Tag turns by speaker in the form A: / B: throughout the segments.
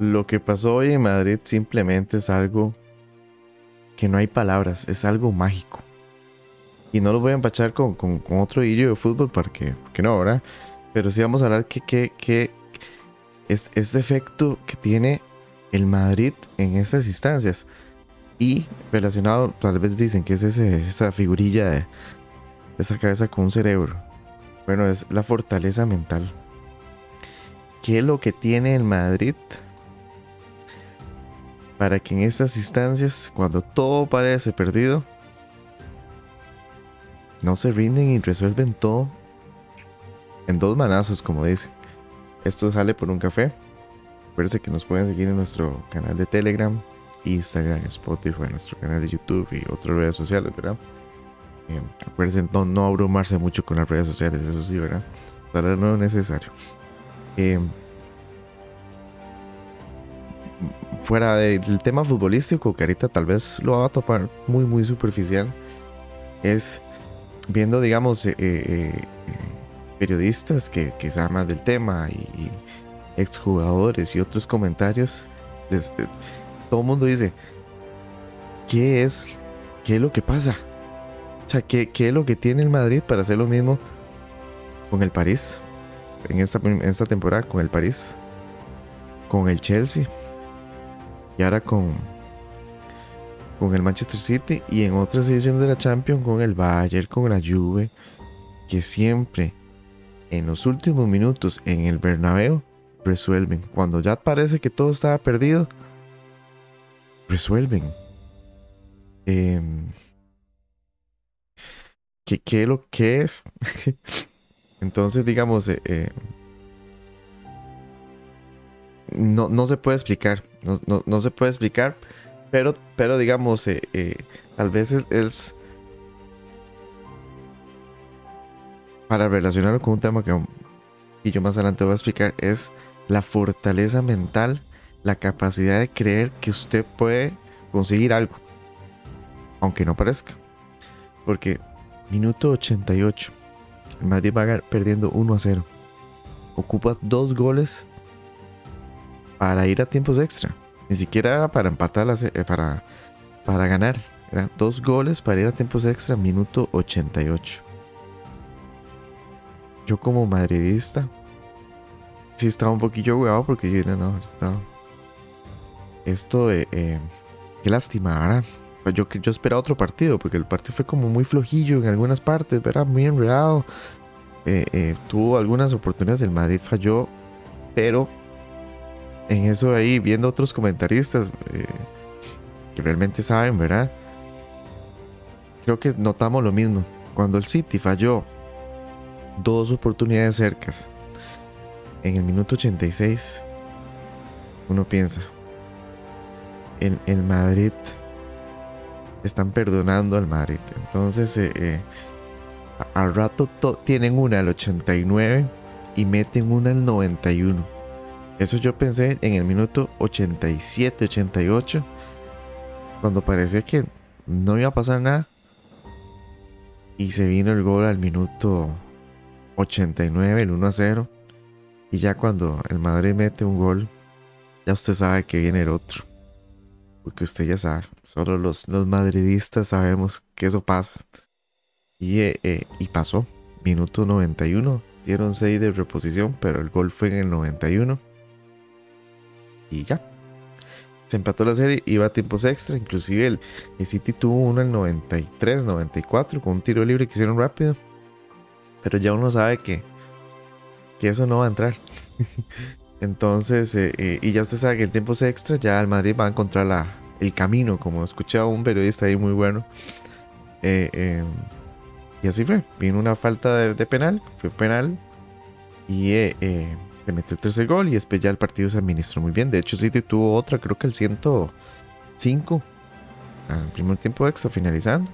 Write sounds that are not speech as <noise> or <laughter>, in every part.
A: Lo que pasó hoy en Madrid simplemente es algo que no hay palabras, es algo mágico. Y no lo voy a empachar con, otro vídeo de fútbol porque, porque no, ¿verdad? Pero sí vamos a hablar que, que, es ese efecto que tiene el Madrid en estas instancias. Y relacionado, tal vez dicen que es esa figurilla de esa cabeza con un cerebro. Bueno, es la fortaleza mental. ¿Qué es lo que tiene el Madrid para que en estas instancias, cuando todo parece perdido, no se rinden y resuelven todo en dos manazos, como dice. Esto sale por un café. Acuérdense que nos pueden seguir en nuestro canal de Telegram, Instagram, Spotify, nuestro canal de YouTube y otras redes sociales, ¿verdad? Eh, acuérdense no, abrumarse mucho con las redes sociales, eso sí, ¿verdad? Para no es necesario. Eh, fuera del tema futbolístico, que ahorita tal vez lo va a topar muy, muy superficial, es viendo, digamos, eh, eh, eh, periodistas que, que, saben más del tema y, exjugadores y otros comentarios, todo el mundo dice, ¿qué es, ¿qué es lo que pasa? O sea, ¿qué, ¿qué, es lo que tiene el Madrid para hacer lo mismo con el París? En esta, en esta temporada, con el París, con el Chelsea ahora con, con el Manchester City y en otras ediciones de la Champions con el Bayern, con la Juve, que siempre en los últimos minutos en el Bernabéu resuelven. Cuando ya parece que todo estaba perdido, resuelven. Em, ¿qué, es lo que es? <laughs> Entonces, digamos, eh, eh, no, no se puede explicar. No, se puede explicar, pero, pero digamos, eh, eh, tal vez es, para relacionarlo con un tema que yo más adelante voy a explicar, es la fortaleza mental, la capacidad de creer que usted puede conseguir algo, aunque no parezca. Porque minuto 88, el Madrid va perdiendo 1 a 0. Ocupa dos goles para ir a tiempos extra. Ni siquiera era para empatar, eh, para, para ganar. Dos goles para ir a tiempos extra, minuto 88. Yo como madridista, sí estaba un poquillo huevado porque yo no, estaba... Esto, eh, eh, qué lástima, ¿verdad? Pues yo, yo esperaba otro partido, porque el partido fue como muy flojillo en algunas partes, ¿verdad? Muy enredado. tuvo algunas oportunidades, el Madrid falló, pero en eso ahí, viendo otros comentaristas eh, que realmente saben, ¿verdad? Creo que notamos lo mismo. Cuando el City falló dos oportunidades cercas en el minuto 86, uno piensa, el, el Madrid están perdonando al Madrid. Entonces, eh, eh, al rato tienen una al 89 y meten una al 91 eso yo pensé en el minuto 87, 88, cuando parecía que no iba a pasar nada. Y se vino el gol al minuto 89, el 1 a 0. Y ya cuando el Madrid mete un gol, ya usted sabe que viene el otro. Porque usted ya sabe, solo los, los madridistas sabemos que eso pasa. Y, eh, eh, y pasó, minuto 91. Dieron 6 de reposición, pero el gol fue en el 91 y ya. Se empató la serie, iba a tiempos extra. Inclusive el, City tuvo uno el 93, 94 con un tiro libre que hicieron rápido. Pero ya uno sabe que, que eso no va a entrar. <laughs> Entonces, eh, eh, y ya usted sabe que el tiempo es extra, ya el Madrid va a encontrar la, el camino, como escuchaba un periodista ahí muy bueno. Eh, y así fue. Vino una falta de, de penal, fue penal. Y metió el tercer gol y después ya el partido se administró muy bien. De hecho, City tuvo otra, creo que el 105 al primer tiempo extra finalizando,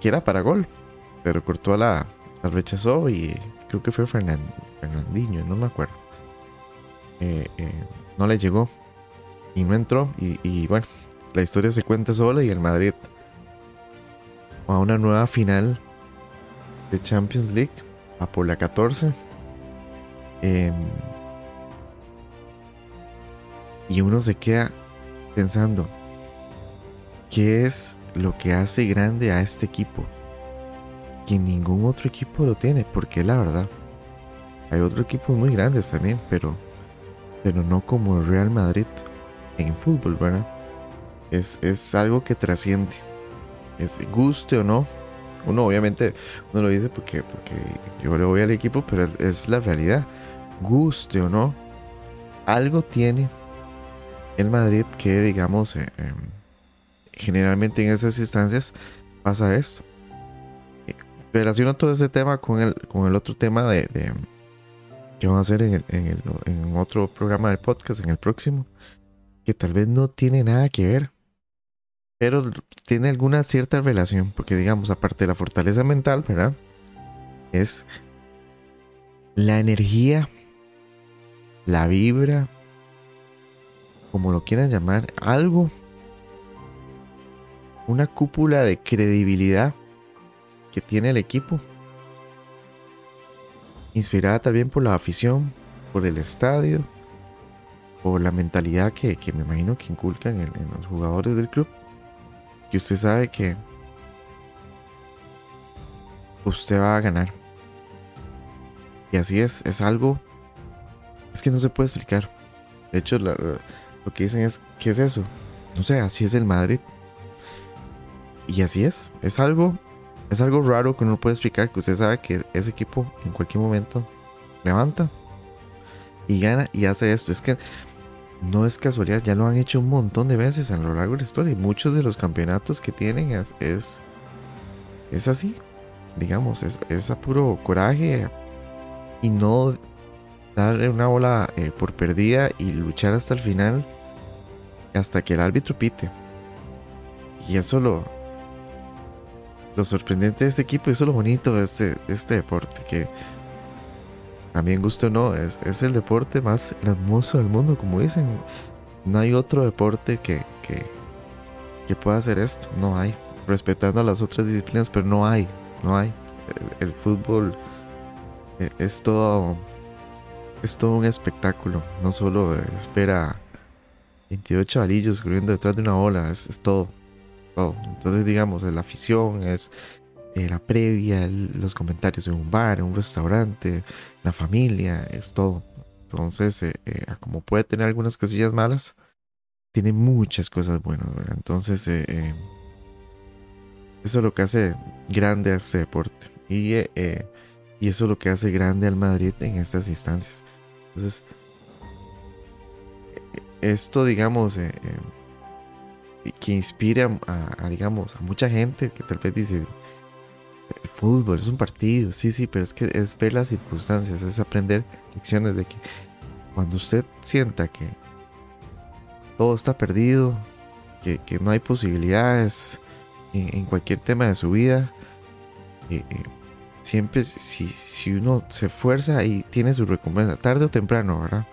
A: que era para gol, pero cortó la, la rechazó y creo que fue Fernandinho, no me acuerdo. Eh, eh, no le llegó y no entró. Y, y, bueno, la historia se cuenta sola y el Madrid a una nueva final de Champions League a por la 14. Y uno se queda pensando, ¿qué es lo que hace grande a este equipo? Que ningún otro equipo lo tiene, porque la verdad. Hay otros equipos muy grandes también, pero, pero no como el Real Madrid en fútbol, ¿verdad? Es, es algo que trasciende. Es guste o no. Uno obviamente, uno lo dice porque, porque yo le voy al equipo, pero es, la realidad. Guste o no, algo tiene el Madrid que, digamos, eh, em, generalmente en esas instancias pasa esto. Relaciono todo ese tema con el, con el otro tema de, que vamos a hacer en, en, otro programa del podcast, en el próximo, que tal vez no tiene nada que ver, pero tiene alguna cierta relación, porque digamos, aparte de la fortaleza mental, ¿verdad? Es la energía, la vibra, como lo quieran llamar, algo, una cúpula de credibilidad que tiene el equipo, inspirada también por la afición, por el estadio, por la mentalidad que, me imagino que inculcan en, los jugadores del club, que usted sabe que usted va a ganar. Y así es, es algo, es que no se puede explicar. De hecho, lo que dicen es, ¿qué es eso? No sé, así es el Madrid. Y así es, es algo, es algo raro que uno puede explicar, que usted sabe que ese equipo en cualquier momento levanta y gana y hace esto. Es que no es casualidad, ya lo han hecho un montón de veces a lo largo de la historia muchos de los campeonatos que tienen es, es, así, digamos, es, es, a puro coraje y no darle una bola eh, por perdida y luchar hasta el final, hasta que el árbitro pite. Y eso lo, lo sorprendente de este equipo y eso es lo bonito de este, este deporte, que también gusto o no, es, es, el deporte más hermoso del mundo, como dicen. No hay otro deporte que, que, que pueda hacer esto, no hay. Respetando a las otras disciplinas, pero no hay, no hay. El, fútbol eh, es todo, es todo un espectáculo, no solo espera 28 alillos corriendo detrás de una ola, es, es todo, todo. Entonces, digamos, la afición, es eh, la previa, los comentarios en un bar, en un restaurante, la familia, es todo. Entonces, eh, eh, como puede tener algunas cosillas malas, tiene muchas cosas buenas, Entonces, eso es lo que hace grande a este deporte. Y, y eso es lo que hace grande al Madrid en estas instancias. Entonces, esto, digamos, que inspira a, digamos, a mucha gente que tal vez dice, el fútbol es un partido, sí, sí, pero es que es ver las circunstancias, es aprender lecciones de que cuando usted sienta que todo está perdido, que, no hay posibilidades en, cualquier tema de su vida, eh, eh, siempre si, si uno se esfuerza y tiene su recompensa, tarde o temprano, ¿verdad?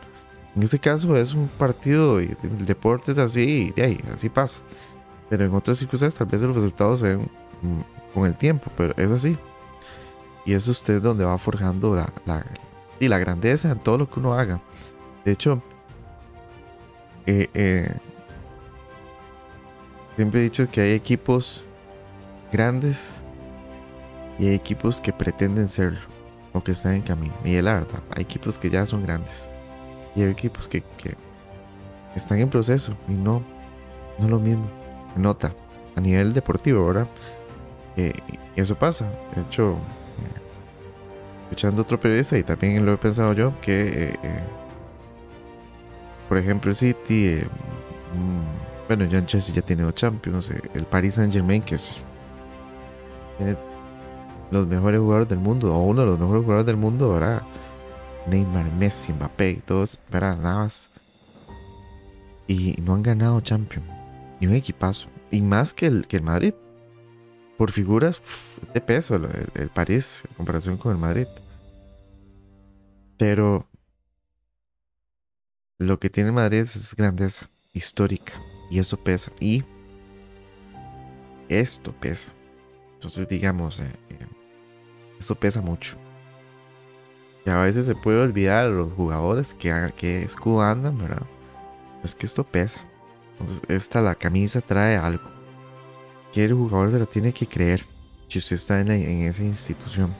A: En este caso es un partido y el deporte es así y de ahí, así pasa. Pero en otras circunstancias tal vez los resultados se ven con el tiempo, pero es así. Y es usted donde va forjando la, y la grandeza en todo lo que uno haga. De hecho, eh, eh, siempre he dicho que hay equipos grandes y hay equipos que pretenden serlo o que están en camino. Y es hay equipos que ya son grandes y hay equipos que, que están en proceso y no, no lo mismo. Nota a nivel deportivo, ¿verdad? y eso pasa. De hecho, eh, escuchando otro periodista, y también lo he pensado yo, que, eh, eh, por ejemplo, el City, mm, bueno, John Chelsea ya tiene dos Champions, el Paris Saint Germain, que es, los mejores jugadores del mundo, o uno de los mejores jugadores del mundo, ¿verdad? Neymar, Messi, Mbappé, todos, ¿verdad? Nada más. Y no han ganado Champions. Ni un equipazo. Y más que el, que el Madrid por figuras de peso el, París en comparación con el Madrid. Pero lo que tiene Madrid es grandeza histórica y eso pesa. Y esto pesa. Entonces, digamos, eh, esto pesa mucho. Y a veces se puede olvidar a los jugadores que, que escudo andan, ¿verdad? es que esto pesa. Entonces, esta, la camisa trae algo. Que el jugador se la tiene que creer. Si usted está en, esa institución.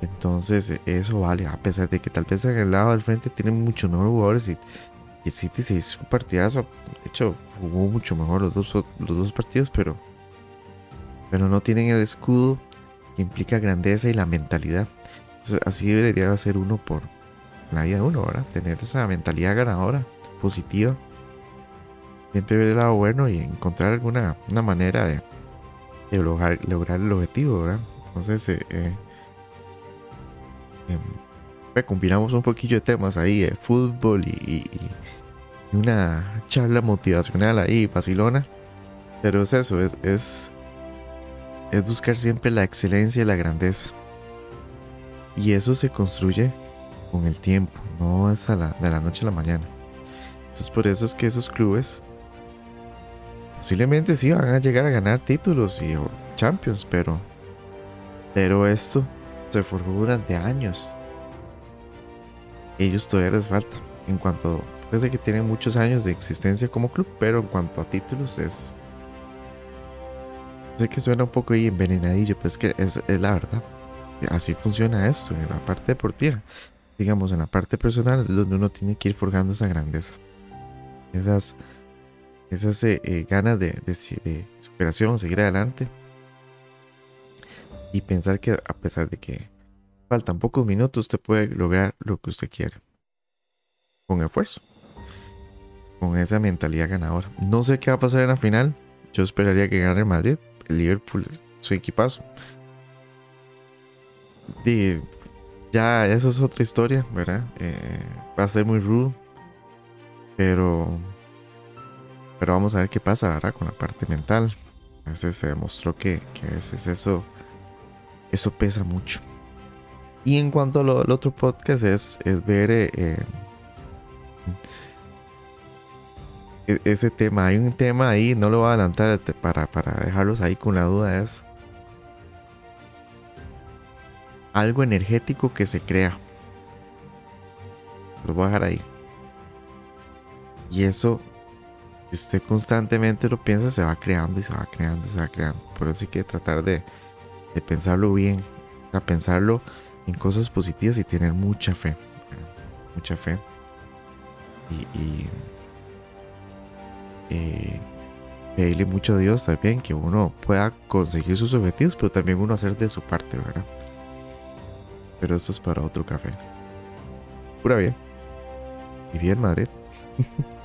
A: Entonces, eso vale. A pesar de que tal vez en el lado del frente tienen muchos nuevos jugadores. Y, y City se hizo un partidazo. De hecho, jugó mucho mejor los dos, los dos partidos. Pero, pero no tienen el escudo implica grandeza y la mentalidad. así debería ser uno por la vida de uno, ¿verdad? Tener esa mentalidad ganadora, positiva siempre ver el lado bueno y encontrar alguna una manera de, lograr, lograr, el objetivo, ¿verdad? Entonces, eh, eh, em, combinamos un poquillo de temas ahí, fútbol y, una charla motivacional ahí, Barcelona. Pero es eso, es, es, es buscar siempre la excelencia y la grandeza. Y eso se construye con el tiempo, no es a la, de la noche a la mañana. Entonces por eso es que esos clubes Posiblemente sí van a llegar a ganar títulos y Champions, pero. Pero esto se formó durante años. Ellos todavía les falta. En cuanto. Puede que tienen muchos años de existencia como club, pero en cuanto a títulos es. Sé que suena un poco ahí envenenadillo, pero es que es, la verdad. Así funciona esto en la parte deportiva. Digamos, en la parte personal donde uno tiene que ir forjando esa grandeza. Esas esas eh, eh, ganas de, superación, seguir adelante y pensar que a pesar de que faltan pocos minutos, usted puede lograr lo que usted quiere con esfuerzo, con esa mentalidad ganadora. No sé qué va a pasar en la final. Yo esperaría que gane Madrid, Liverpool, su equipazo. Y ya, esa es otra historia, ¿verdad? Eh, va a ser muy rudo, pero pero vamos a ver qué pasa, ¿verdad? Con la parte mental. A veces se demostró que, a veces eso, eso pesa mucho. Y en cuanto al otro podcast es, es ver eh, ese tema. Hay un tema ahí, no lo voy a adelantar para, para dejarlos ahí con la duda. Es algo energético que se crea. Lo voy a dejar ahí. Y eso usted constantemente lo piensa, se va creando y se va creando y se va creando. Por eso hay que tratar de, pensarlo bien, a pensarlo en cosas positivas y tener mucha fe. Mucha fe. Y eh, pedirle mucho a Dios también que uno pueda conseguir sus objetivos, pero también uno hacer de su parte, ¿verdad? Pero eso es para otro café. Pura bien. Y bien, Madrid. <laughs>